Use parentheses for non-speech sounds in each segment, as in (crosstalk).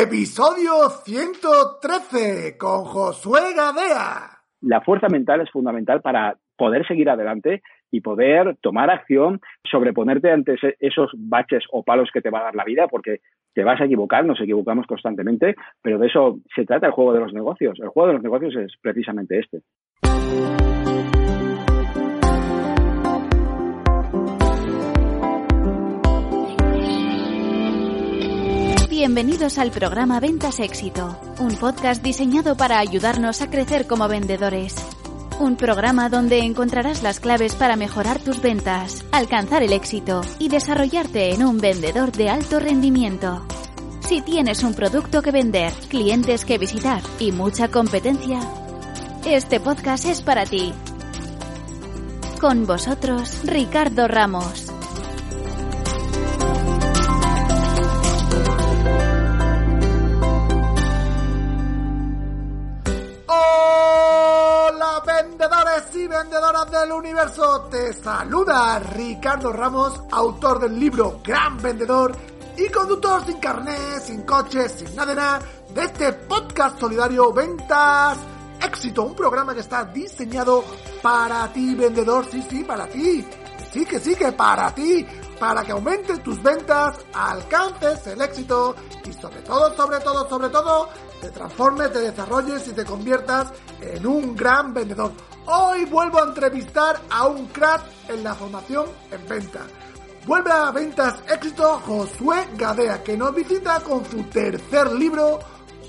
Episodio 113 con Josué Gadea. La fuerza mental es fundamental para poder seguir adelante y poder tomar acción, sobreponerte ante esos baches o palos que te va a dar la vida, porque te vas a equivocar, nos equivocamos constantemente, pero de eso se trata el juego de los negocios. El juego de los negocios es precisamente este. Bienvenidos al programa Ventas Éxito, un podcast diseñado para ayudarnos a crecer como vendedores. Un programa donde encontrarás las claves para mejorar tus ventas, alcanzar el éxito y desarrollarte en un vendedor de alto rendimiento. Si tienes un producto que vender, clientes que visitar y mucha competencia, este podcast es para ti. Con vosotros, Ricardo Ramos. Hola vendedores y vendedoras del universo, te saluda Ricardo Ramos, autor del libro Gran Vendedor y conductor sin carnet, sin coche, sin nada de nada de este podcast solidario Ventas Éxito, un programa que está diseñado para ti vendedor, sí, sí, para ti, sí que sí que para ti, para que aumenten tus ventas, alcances el éxito y sobre todo, sobre todo, sobre todo, te transformes, te desarrolles y te conviertas en un gran vendedor. Hoy vuelvo a entrevistar a un crack en la formación en venta. Vuelve a Ventas Éxito Josué Gadea, que nos visita con su tercer libro,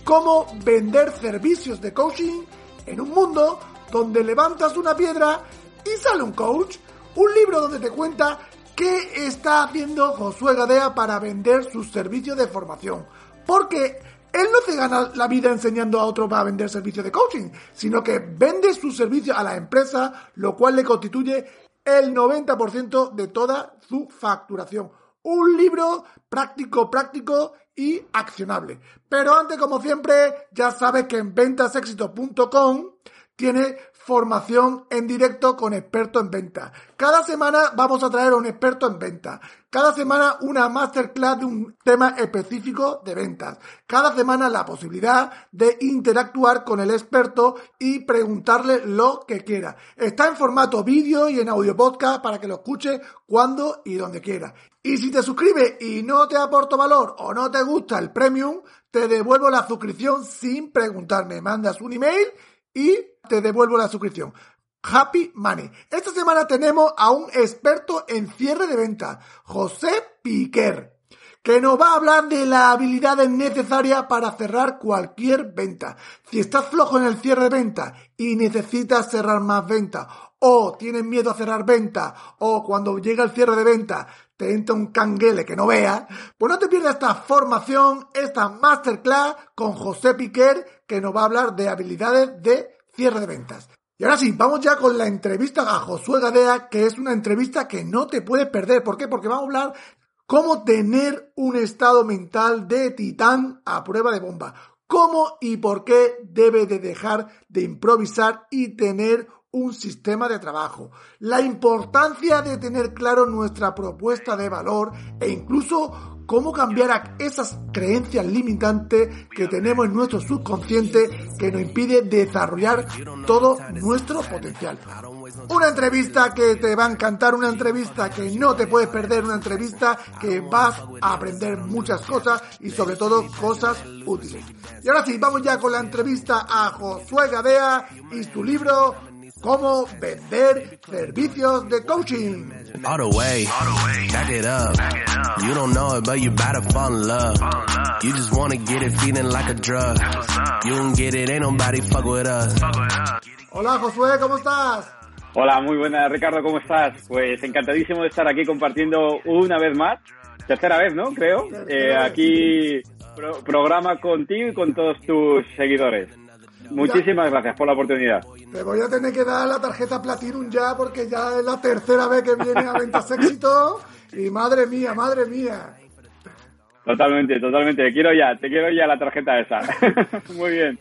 Cómo vender servicios de coaching en un mundo donde levantas una piedra y sale un coach. Un libro donde te cuenta qué está haciendo Josué Gadea para vender sus servicios de formación. Porque él no se gana la vida enseñando a otro para vender servicios de coaching, sino que vende sus servicios a la empresa, lo cual le constituye el 90% de toda su facturación. Un libro práctico, práctico y accionable. Pero antes, como siempre, ya sabes que en ventasexito.com tiene formación en directo con expertos en venta. Cada semana vamos a traer a un experto en venta. Cada semana una masterclass de un tema específico de ventas. Cada semana la posibilidad de interactuar con el experto y preguntarle lo que quiera. Está en formato vídeo y en audio podcast para que lo escuche cuando y donde quiera. Y si te suscribes y no te aporto valor o no te gusta el premium, te devuelvo la suscripción sin preguntarme. Mandas un email y te devuelvo la suscripción. Happy Money. Esta semana tenemos a un experto en cierre de venta, José Piquer, que nos va a hablar de las habilidades necesarias para cerrar cualquier venta. Si estás flojo en el cierre de venta y necesitas cerrar más ventas, o tienes miedo a cerrar venta, o cuando llega el cierre de venta te entra un canguele que no veas, pues no te pierdas esta formación, esta masterclass con José Piquer, que nos va a hablar de habilidades de cierre de ventas. Y ahora sí, vamos ya con la entrevista a Josué Gadea, que es una entrevista que no te puedes perder. ¿Por qué? Porque vamos a hablar cómo tener un estado mental de titán a prueba de bomba. Cómo y por qué debe de dejar de improvisar y tener un sistema de trabajo, la importancia de tener claro nuestra propuesta de valor e incluso cómo cambiar esas creencias limitantes que tenemos en nuestro subconsciente que nos impide desarrollar todo nuestro potencial. Una entrevista que te va a encantar, una entrevista que no te puedes perder, una entrevista que vas a aprender muchas cosas y sobre todo cosas útiles. Y ahora sí, vamos ya con la entrevista a Josué Gadea y su libro cómo vender servicios de coaching. Hola Josué, ¿cómo estás? Hola, muy buena Ricardo, ¿cómo estás? Pues encantadísimo de estar aquí compartiendo una vez más, tercera vez, ¿no? Creo, eh, aquí programa contigo y con todos tus seguidores. Muchísimas gracias por la oportunidad. Te voy a tener que dar la tarjeta Platinum ya porque ya es la tercera vez que viene a Ventas Éxito y madre mía, madre mía. Totalmente, totalmente. Te quiero ya, te quiero ya la tarjeta esa. (laughs) Muy bien.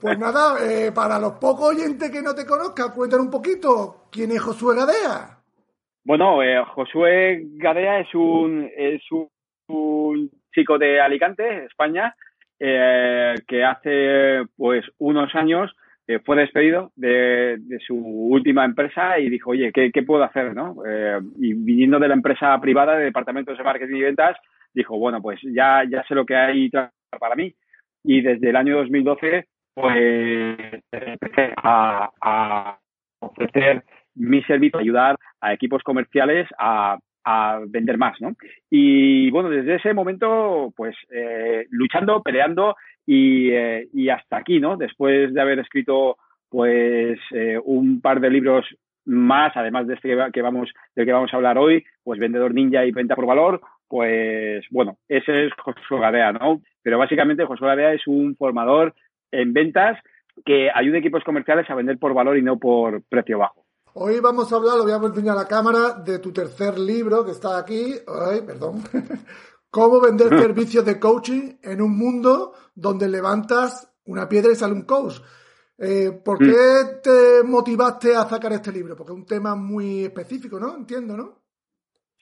Pues nada, eh, para los pocos oyentes que no te conozcan, cuéntanos un poquito, ¿quién es Josué Gadea? Bueno, eh, Josué Gadea es un, es un, chico de Alicante, España, que hace pues unos años fue despedido de, su última empresa y dijo, oye, ¿qué, puedo hacer? ¿no? y viniendo de la empresa privada de departamentos de marketing y ventas, dijo, bueno, pues ya, ya sé lo que hay para mí. Y desde el año 2012, pues empecé a, ofrecer mi servicio, ayudar a equipos comerciales a, vender más, ¿no? Y bueno, desde ese momento, pues eh, luchando, peleando eh, y, hasta aquí, ¿no? Después de haber escrito, pues, eh, un par de libros más, además de este que vamos, del que vamos a hablar hoy, pues Vendedor Ninja y Venta por Valor, pues bueno, ese es Josué Gadea, ¿no? Pero básicamente Josué Gadea es un formador en ventas que ayuda a equipos comerciales a vender por valor y no por precio bajo. Hoy vamos a hablar, lo voy a enseñar a la cámara, de tu tercer libro que está aquí. Ay, perdón. (laughs) Cómo vender (laughs) servicios de coaching en un mundo donde levantas una piedra y sale un coach. Eh, ¿Por mm. qué te motivaste a sacar este libro? Porque es un tema muy específico, ¿no? Entiendo, ¿no?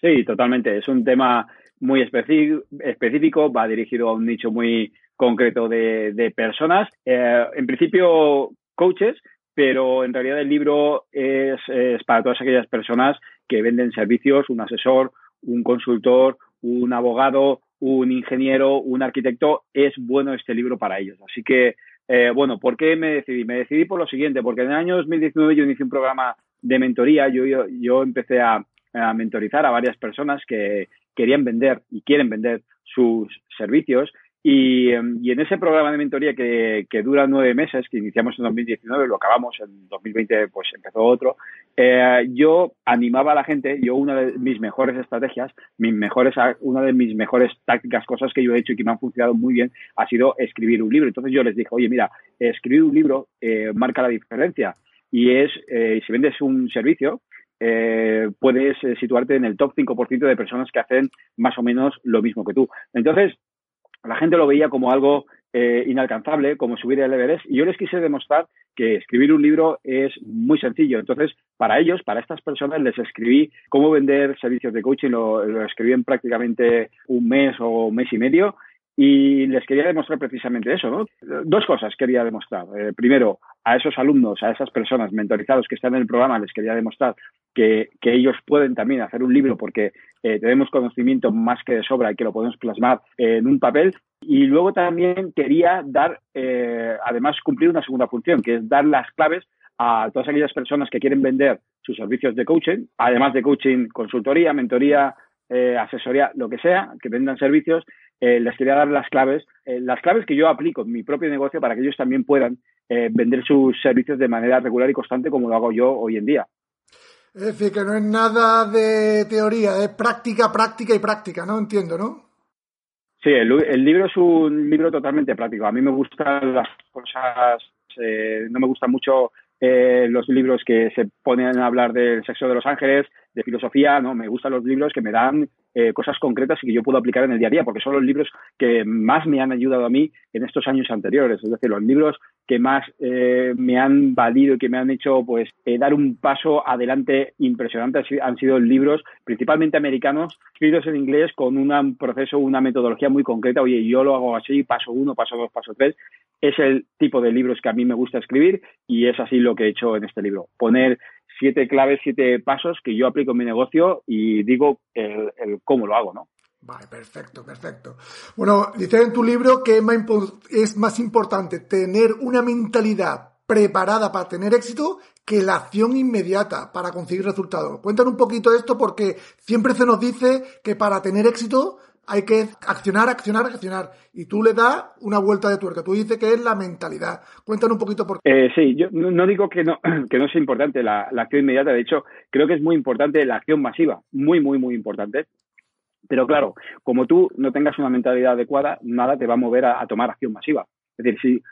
Sí, totalmente. Es un tema muy específico, va dirigido a un nicho muy concreto de, personas. Eh, en principio, coaches, pero en realidad el libro es, para todas aquellas personas que venden servicios, un asesor, un consultor, un abogado, un ingeniero, un arquitecto. Es bueno este libro para ellos. Así que, eh, bueno, ¿por qué me decidí? Me decidí por lo siguiente, porque en el año 2019 yo inicié un programa de mentoría. Yo, yo, yo empecé a, a mentorizar a varias personas que querían vender y quieren vender sus servicios. Y, y, en ese programa de mentoría que, que, dura nueve meses, que iniciamos en 2019, lo acabamos en 2020, pues empezó otro, eh, yo animaba a la gente, yo una de mis mejores estrategias, mis mejores, una de mis mejores tácticas, cosas que yo he hecho y que me han funcionado muy bien, ha sido escribir un libro. Entonces yo les dije, oye, mira, escribir un libro eh, marca la diferencia y es, eh, si vendes un servicio, eh, puedes eh, situarte en el top 5% de personas que hacen más o menos lo mismo que tú. Entonces, la gente lo veía como algo eh, inalcanzable, como subir el Everest, y yo les quise demostrar que escribir un libro es muy sencillo. Entonces, para ellos, para estas personas, les escribí cómo vender servicios de coaching, lo, lo escribí en prácticamente un mes o un mes y medio, y les quería demostrar precisamente eso, ¿no? Dos cosas quería demostrar. Eh, primero, a esos alumnos, a esas personas mentorizados que están en el programa, les quería demostrar que, ellos pueden también hacer un libro porque eh, tenemos conocimiento más que de sobra y que lo podemos plasmar en un papel. Y luego también quería dar, eh, además, cumplir una segunda función, que es dar las claves a todas aquellas personas que quieren vender sus servicios de coaching, además de coaching, consultoría, mentoría, asesoría, lo que sea, que vendan servicios, eh, les quería dar las claves, eh, las claves que yo aplico en mi propio negocio para que ellos también puedan eh, vender sus servicios de manera regular y constante como lo hago yo hoy en día. Es decir, que no es nada de teoría, es práctica, práctica y práctica, ¿no? Entiendo, ¿no? Sí, el, libro es un libro totalmente práctico. A mí me gustan las cosas, no me gustan mucho los libros que se ponen a hablar del sexo de los ángeles, de filosofía, no, me gustan los libros que me dan eh, cosas concretas y que yo puedo aplicar en el día a día, porque son los libros que más me han ayudado a mí en estos años anteriores, es decir, los libros que más eh, me han valido y que me han hecho pues eh, dar un paso adelante impresionante han sido libros principalmente americanos escritos en inglés con un proceso, una metodología muy concreta. Oye, yo lo hago así, paso uno, paso dos, paso tres. Es el tipo de libros que a mí me gusta escribir y es así lo que he hecho en este libro. Poner siete claves, siete pasos que yo aplico en mi negocio y digo el, cómo lo hago, ¿no? Vale, perfecto, perfecto. Bueno, dice en tu libro que es más importante tener una mentalidad preparada para tener éxito que la acción inmediata para conseguir resultados. Cuéntanos un poquito esto porque siempre se nos dice que para tener éxito hay que accionar, accionar, accionar. Y tú le das una vuelta de tuerca. Tú dices que es la mentalidad. Cuéntanos un poquito por qué. Eh, sí, yo no, digo que no, (clears throat) que no sea importante la, acción inmediata. De hecho, creo que es muy importante la acción masiva. Muy, muy, muy importante. Pero claro, como tú no tengas una mentalidad adecuada, nada te va a mover a tomar acción masiva. Es decir, si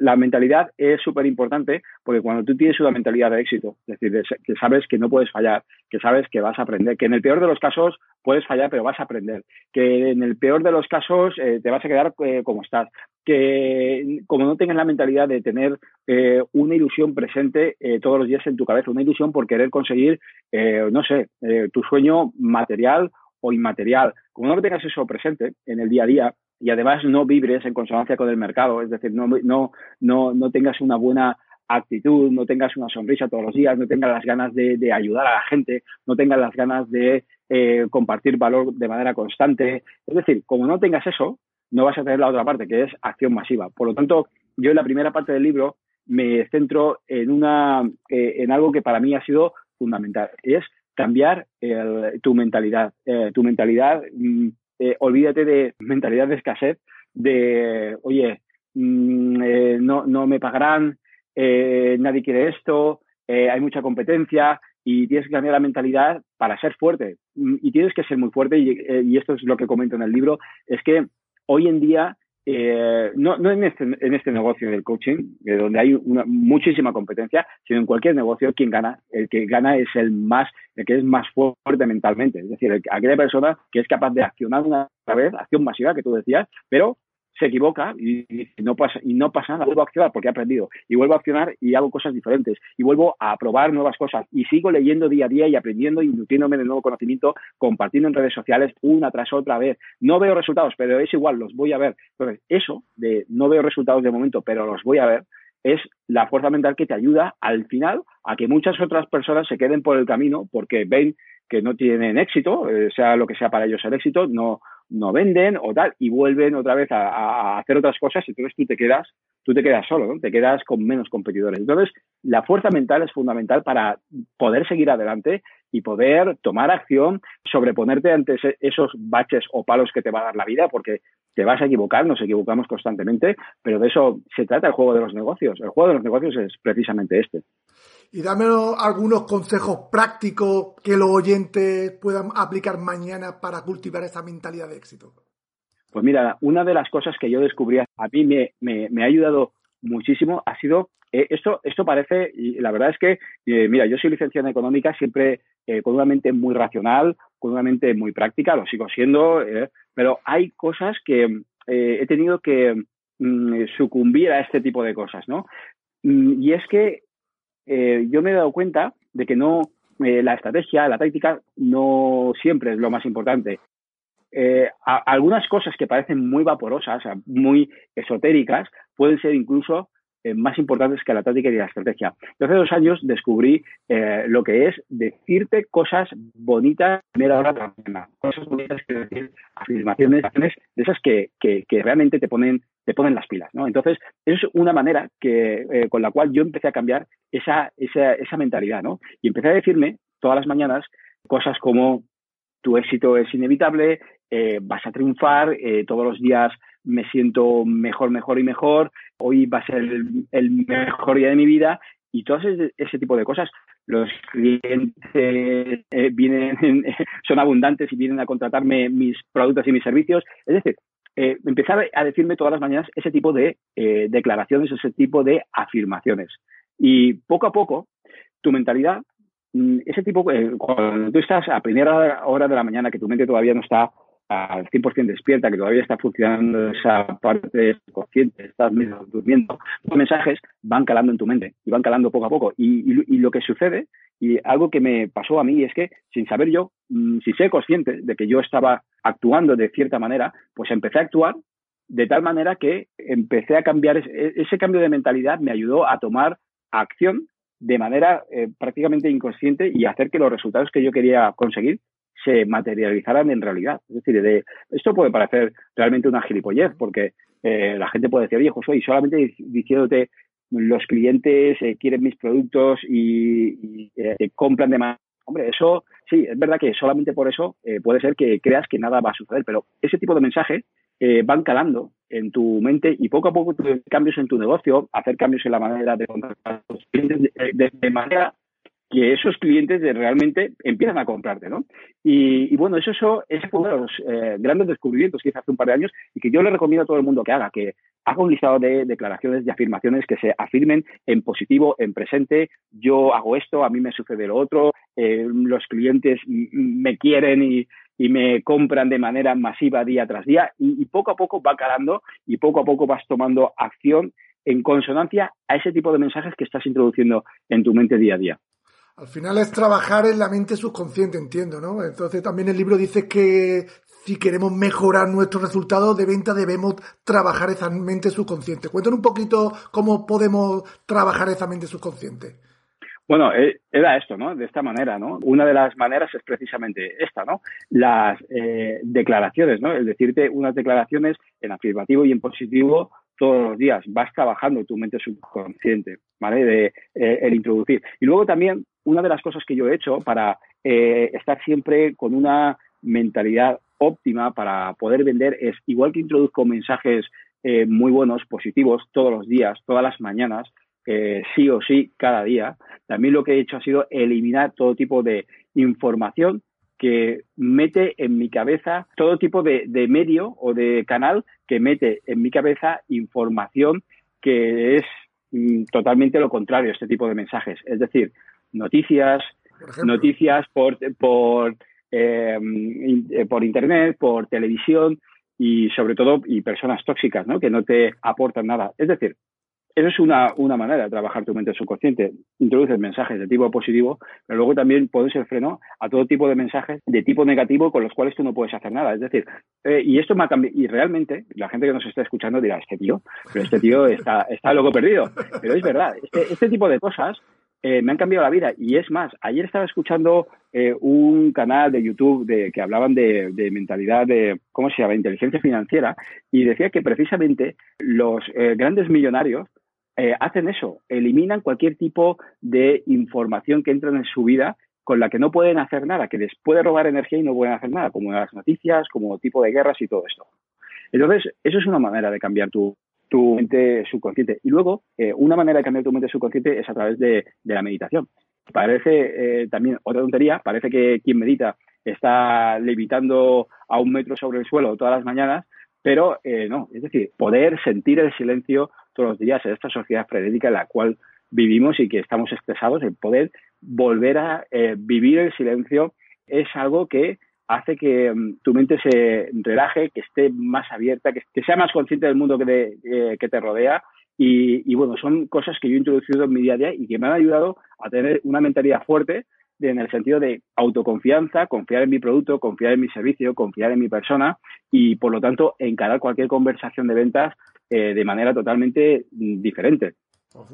la mentalidad es súper importante porque cuando tú tienes una mentalidad de éxito, es decir, que sabes que no puedes fallar, que sabes que vas a aprender, que en el peor de los casos puedes fallar pero vas a aprender, que en el peor de los casos eh, te vas a quedar eh, como estás, que como no tengas la mentalidad de tener eh, una ilusión presente todos los días en tu cabeza, una ilusión por querer conseguir, no sé, tu sueño material o inmaterial, como no tengas eso presente en el día a día, y además no vibres en consonancia con el mercado, es decir, no, no, no, no tengas una buena actitud, no tengas una sonrisa todos los días, no tengas las ganas de, ayudar a la gente, no tengas las ganas de eh, compartir valor de manera constante. Es decir, como no tengas eso, no vas a tener la otra parte, que es acción masiva. Por lo tanto, yo en la primera parte del libro me centro en, una, eh, en algo que para mí ha sido fundamental, es cambiar tu mentalidad. Eh, tu mentalidad, mm, olvídate de mentalidad de escasez, de, oye, mm, no, no me pagarán, eh, nadie quiere esto, eh, hay mucha competencia y tienes que cambiar la mentalidad para ser fuerte. Mm, y tienes que ser muy fuerte, y, eh, esto es lo que comento en el libro, es que hoy en día, no, no en, este, en este negocio del coaching, donde hay una, muchísima competencia, sino en cualquier negocio, quien gana, el que gana es el más, el que es más fuerte mentalmente. Es decir, aquella persona que es capaz de accionar una vez, acción masiva que tú decías, pero se equivoca y, no pasa y no pasa nada, vuelvo a accionar porque he aprendido y vuelvo a accionar y hago cosas diferentes y vuelvo a probar nuevas cosas y sigo leyendo día a día y aprendiendo y nutriéndome de nuevo conocimiento, compartiendo en redes sociales una tras otra vez. No veo resultados, pero es igual, los voy a ver. Entonces, eso de no veo resultados de momento, pero los voy a ver, es la fuerza mental que te ayuda al final a que muchas otras personas se queden por el camino porque ven que no tienen éxito, eh, sea lo que sea para ellos el éxito, no, no venden o tal, y vuelven otra vez a, hacer otras cosas, y entonces tú te quedas, tú te quedas solo, ¿no? Te quedas con menos competidores. Entonces, la fuerza mental es fundamental para poder seguir adelante y poder tomar acción, sobreponerte ante esos baches o palos que te va a dar la vida, porque te vas a equivocar, nos equivocamos constantemente, pero de eso se trata el juego de los negocios. El juego de los negocios es precisamente este y dame algunos consejos prácticos que los oyentes puedan aplicar mañana para cultivar esa mentalidad de éxito. Pues mira, una de las cosas que yo descubrí a mí me, ha ayudado muchísimo ha sido eh, esto, esto parece, y la verdad es que, eh, mira, yo soy licenciado en económica siempre eh, con una mente muy racional, con una mente muy práctica, lo sigo siendo, pero hay cosas que he tenido que mm, sucumbir a este tipo de cosas, ¿no? Mm, y es que eh, yo me he dado cuenta de que no, eh, la estrategia, la táctica, no siempre es lo más importante. Eh, algunas cosas que parecen muy vaporosas, muy esotéricas, pueden ser incluso eh, más importantes que la táctica y la estrategia. Yo hace dos años descubrí eh, lo que es decirte cosas bonitas primera hora de la mañana, cosas bonitas que decir, afirmaciones, de esas que, realmente te ponen, te ponen las pilas, ¿no? Entonces, es una manera eh, con la cual yo empecé a cambiar esa, esa, esa mentalidad. Y empecé a decirme todas las mañanas cosas como tu éxito es inevitable, vas a triunfar, todos los días me siento mejor, mejor y mejor, hoy va a ser el, mejor día de mi vida y todo ese, tipo de cosas. Los clientes eh, vienen, (laughs) son abundantes y vienen a contratarme mis productos y mis servicios. Es decir, eh, empezar a decirme todas las mañanas ese tipo de eh, declaraciones, ese tipo de afirmaciones. Y poco a poco, tu mentalidad, mm, ese tipo, cuando tú estás a primera hora de la mañana, que tu mente todavía no está al 100% despierta, que todavía está funcionando esa parte consciente, estás durmiendo, los mensajes van calando en tu mente y van calando poco a poco. Y, lo que sucede, y algo que me pasó a mí, es que sin saber yo, mm, si sé consciente de que yo estaba actuando de cierta manera, pues empecé a actuar de tal manera que empecé a cambiar, ese, cambio de mentalidad me ayudó a tomar acción de manera eh, prácticamente inconsciente y hacer que los resultados que yo quería conseguir se materializaran en realidad. Es decir, de, esto puede parecer realmente una gilipollez, porque eh, la gente puede decir, oye, José, y solamente diciéndote los clientes eh, quieren mis productos y, eh, compran de más. Hombre, eso sí, es verdad que solamente por eso puede ser que creas que nada va a suceder, pero ese tipo de mensajes van calando en tu mente y poco a poco cambios en tu negocio, hacer cambios en la manera de contratar a los clientes de manera que esos clientes realmente empiezan a comprarte, ¿no? Y, bueno, eso, eso, ese fue uno de los eh, grandes descubrimientos que hice hace un par de años y que yo le recomiendo a todo el mundo que haga, que haga un listado de declaraciones, de afirmaciones que se afirmen en positivo, en presente, yo hago esto, a mí me sucede lo otro, eh, los clientes me quieren y, me compran de manera masiva día tras día y, y poco a poco va calando y poco a poco vas tomando acción en consonancia a ese tipo de mensajes que estás introduciendo en tu mente día a día. Al final es trabajar en la mente subconsciente, entiendo, ¿no? Entonces también el libro dice que si queremos mejorar nuestros resultados de venta, debemos trabajar esa mente subconsciente. Cuéntanos un poquito cómo podemos trabajar esa mente subconsciente. Bueno, eh, era esto, ¿no? De esta manera, ¿no? Una de las maneras es precisamente esta, ¿no? Las eh, declaraciones, ¿no? El decirte unas declaraciones en afirmativo y en positivo todos los días. Vas trabajando tu mente subconsciente, ¿vale? De eh, el introducir. Y luego también, una de las cosas que yo he hecho para estar siempre con una mentalidad óptima para poder vender es, igual que introduzco mensajes muy buenos, positivos, todos los días, todas las mañanas, sí o sí cada día. También lo que he hecho ha sido eliminar todo tipo de información que mete en mi cabeza todo tipo de, medio o de canal que mete en mi cabeza información que es mm, totalmente lo contrario a este tipo de mensajes. Es decir, noticias, noticias por, por, em, eh, por internet, por televisión y sobre todo y personas tóxicas, ¿no? Que no te aportan nada. Es decir, eso es una, una, manera de trabajar tu mente subconsciente. Introduces mensajes de tipo positivo, pero luego también pones el freno a todo tipo de mensajes de tipo negativo con los cuales tú no puedes hacer nada. Es decir, eh, y esto me ha cambiado, y realmente la gente que nos está escuchando dirá, este tío, pero este tío está, está loco perdido. Pero es verdad, este, este tipo de cosas eh, me han cambiado la vida. Y es más, ayer estaba escuchando eh, un canal de YouTube de, que hablaban de, de, mentalidad de, ¿cómo se llama?, inteligencia financiera, y decía que precisamente los grandes millonarios eh, hacen eso, eliminan cualquier tipo de información que entra en su vida con la que no pueden hacer nada, que les puede robar energía y no pueden hacer nada, como las noticias, como tipo de guerras y todo esto. Entonces, eso es una manera de cambiar tu, mente subconsciente. Y luego, eh, una manera de cambiar tu mente subconsciente es a través de, la meditación. Parece eh, también otra tontería, parece que quien medita está levitando a un metro sobre el suelo todas las mañanas, pero no, es decir, poder sentir el silencio, todos los días en esta sociedad frenética en la cual vivimos y que estamos estresados, el poder volver a eh, vivir el silencio es algo que hace que mm, tu mente se relaje, que esté más abierta, que, sea más consciente del mundo que, eh, que te rodea. Y, bueno, son cosas que yo he introducido en mi día a día y que me han ayudado a tener una mentalidad fuerte en el sentido de autoconfianza, confiar en mi producto, confiar en mi servicio, confiar en mi persona y, por lo tanto, encarar cualquier conversación de ventas eh, de manera totalmente mm, diferente.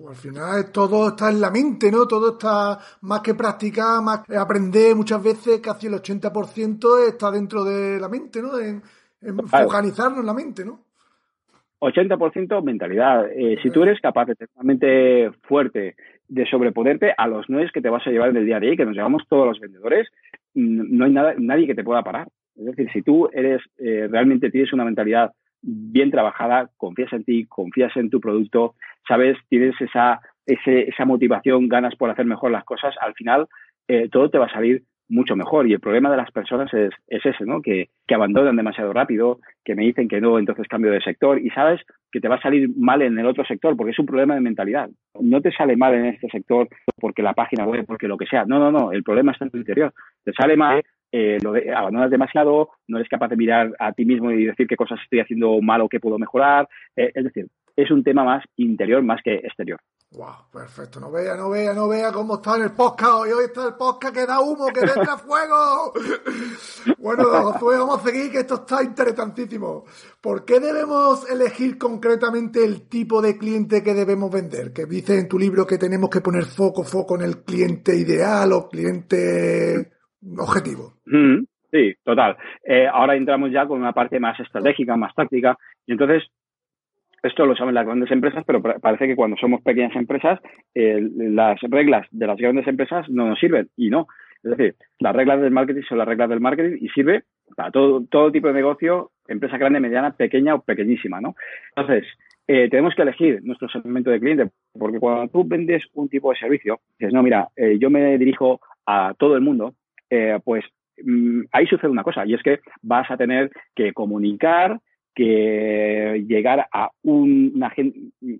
Al final todo está en la mente, ¿no? Todo está más que practicar, más que aprender muchas veces, casi el 80% está dentro de la mente, ¿no? En, focalizarnos en la mente, ¿no? 80% mentalidad. Eh, si tú eres capaz de tener una mente fuerte, de sobreponerte a los nueve que te vas a llevar en el día de hoy, que nos llevamos todos los vendedores, no hay nada, nadie que te pueda parar. Es decir, si tú eres eh, realmente tienes una mentalidad bien trabajada, confías en ti, confías en tu producto, sabes, tienes esa, esa motivación, ganas por hacer mejor las cosas, al final eh, todo te va a salir mucho mejor. Y el problema de las personas es, es ese, ¿no? Que, que, abandonan demasiado rápido, que me dicen que no, entonces cambio de sector y sabes que te va a salir mal en el otro sector porque es un problema de mentalidad. No te sale mal en este sector porque la página web, porque lo que sea. No, no, no. El problema está en tu interior. Te sale mal eh, lo de, abandonas demasiado, no eres capaz de mirar a ti mismo y decir qué cosas estoy haciendo mal o qué puedo mejorar. Eh, es decir, es un tema más interior más que exterior. Wow, perfecto. No vea, no vea, no vea cómo está en el podcast hoy. Hoy está el podcast que da humo, que venga fuego. (laughs) bueno, vamos a seguir, que esto está interesantísimo. ¿Por qué debemos elegir concretamente el tipo de cliente que debemos vender? Que dices en tu libro que tenemos que poner foco, foco en el cliente ideal o cliente objetivo. sí, total. Eh, ahora entramos ya con una parte más estratégica, más táctica, y entonces esto lo saben las grandes empresas, pero parece que cuando somos pequeñas empresas, las reglas de las grandes empresas no nos sirven, y no. Es decir, las reglas del marketing son las reglas del marketing y sirve para todo, todo tipo de negocio, empresa grande, mediana, pequeña o pequeñísima, ¿no? Entonces, eh, tenemos que elegir nuestro segmento de cliente, porque cuando tú vendes un tipo de servicio, dices, no, mira, eh, yo me dirijo a todo el mundo, eh, pues mm, ahí sucede una cosa, y es que vas a tener que comunicar, que llegar a una,